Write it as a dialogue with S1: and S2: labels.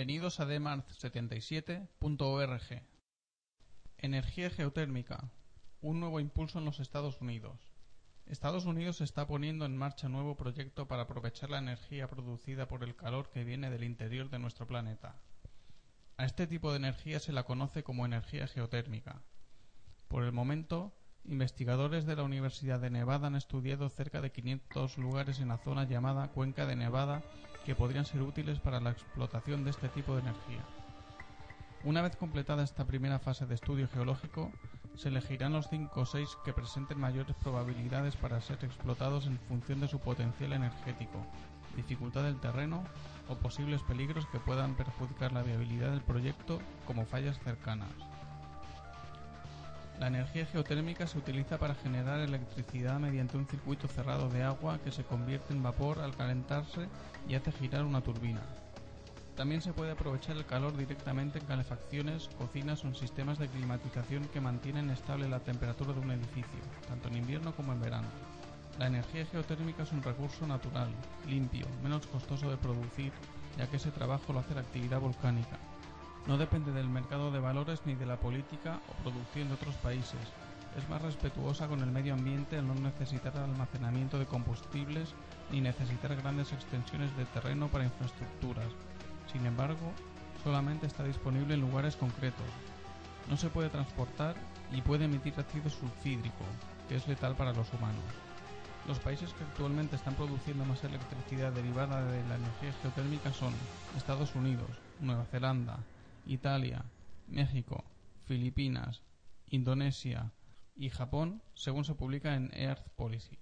S1: Bienvenidos a demart77.org. Energía geotérmica. Un nuevo impulso en los Estados Unidos. Estados Unidos está poniendo en marcha un nuevo proyecto para aprovechar la energía producida por el calor que viene del interior de nuestro planeta. A este tipo de energía se la conoce como energía geotérmica. Por el momento, investigadores de la Universidad de Nevada han estudiado cerca de 500 lugares en la zona llamada Cuenca de Nevada que podrían ser útiles para la explotación de este tipo de energía. Una vez completada esta primera fase de estudio geológico, se elegirán los 5 o 6 que presenten mayores probabilidades para ser explotados en función de su potencial energético, dificultad del terreno o posibles peligros que puedan perjudicar la viabilidad del proyecto como fallas cercanas. La energía geotérmica se utiliza para generar electricidad mediante un circuito cerrado de agua que se convierte en vapor al calentarse y hace girar una turbina. También se puede aprovechar el calor directamente en calefacciones, cocinas o en sistemas de climatización que mantienen estable la temperatura de un edificio, tanto en invierno como en verano. La energía geotérmica es un recurso natural, limpio, menos costoso de producir, ya que ese trabajo lo hace la actividad volcánica, no depende del mercado de valores ni de la política o producción de otros países. Es más respetuosa con el medio ambiente al no necesitar almacenamiento de combustibles ni necesitar grandes extensiones de terreno para infraestructuras. Sin embargo, solamente está disponible en lugares concretos. No se puede transportar y puede emitir ácido sulfídrico, que es letal para los humanos. Los países que actualmente están produciendo más electricidad derivada de la energía geotérmica son Estados Unidos, Nueva Zelanda, Italia, México, Filipinas, Indonesia y Japón, según se publica en Earth Policy.